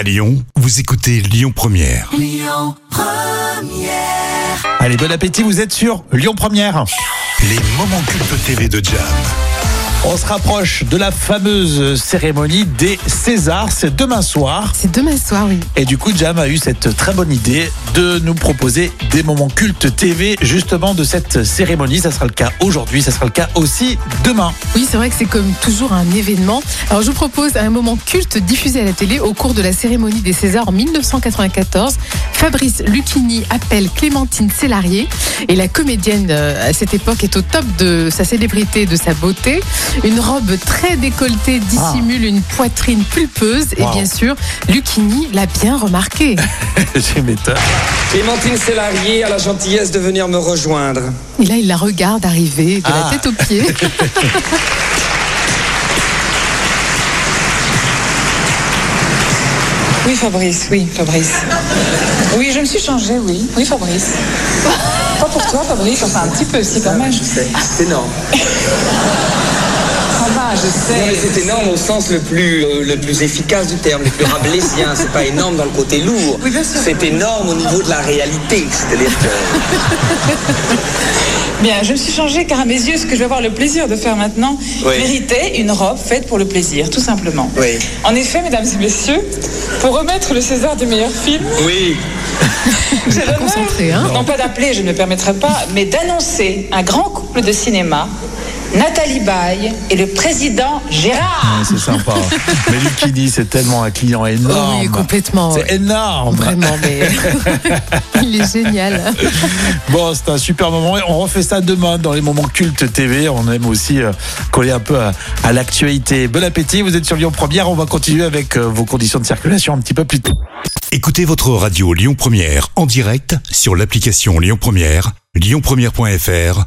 À Lyon, vous écoutez Lyon Première. Allez, bon appétit, vous êtes sur Lyon Première. Les moments cultes TV de Jam. On se rapproche de la fameuse cérémonie des Césars, c'est demain soir. C'est demain soir, oui. Et du coup, Jam a eu cette très bonne idée de nous proposer des moments cultes TV justement de cette cérémonie. Ça sera le cas aujourd'hui, ça sera le cas aussi demain. Oui, c'est vrai que c'est comme toujours un événement. Alors, je vous propose un moment culte diffusé à la télé au cours de la cérémonie des Césars en 1994. Fabrice Lucchini appelle Clémentine Célarier et la comédienne euh, à cette époque est au top de sa célébrité, de sa beauté. Une robe très décolletée dissimule une poitrine pulpeuse et bien sûr, Lucchini l'a bien remarqué. J'ai m'étonne. Clémentine Célarier a la gentillesse de venir me rejoindre. Et là, il la regarde arriver de Ah. la tête aux pieds. Oui, Fabrice, oui, Fabrice. Oui, je me suis changée, oui. Oui, Fabrice. Pas pour toi, Fabrice, enfin un petit peu aussi quand même. C'est énorme. Je sais. C'est énorme au sens le plus, euh, le plus efficace du terme, le plus rabelaisien. C'est pas énorme dans le côté lourd. Oui. C'est énorme au niveau de la réalité. C'est-à-dire que. Bien, je me suis changée car à mes yeux, ce que je vais avoir le plaisir de faire maintenant Oui. méritait une robe faite pour le plaisir, tout simplement. Oui. En effet, mesdames et messieurs, pour remettre le César du meilleur film, Oui. j'ai l'honneur, hein non pas d'appeler, je ne me permettrai pas, mais d'annoncer un grand couple de cinéma, Nathalie Baye et le président Gérard. Ouais, C'est sympa. Mais Lucchini, c'est tellement un client énorme. Oui, complètement. C'est ouais. énorme. Vraiment, mais il est génial. Bon, c'est un super moment. Et On refait ça demain dans les moments cultes TV. On aime aussi euh, coller un peu à, à l'actualité. Bon appétit, vous êtes sur Lyon Première. On va continuer avec euh, vos conditions de circulation un petit peu plus tôt. Écoutez votre radio Lyon Première en direct sur l'application Lyon Première, lyonpremière.fr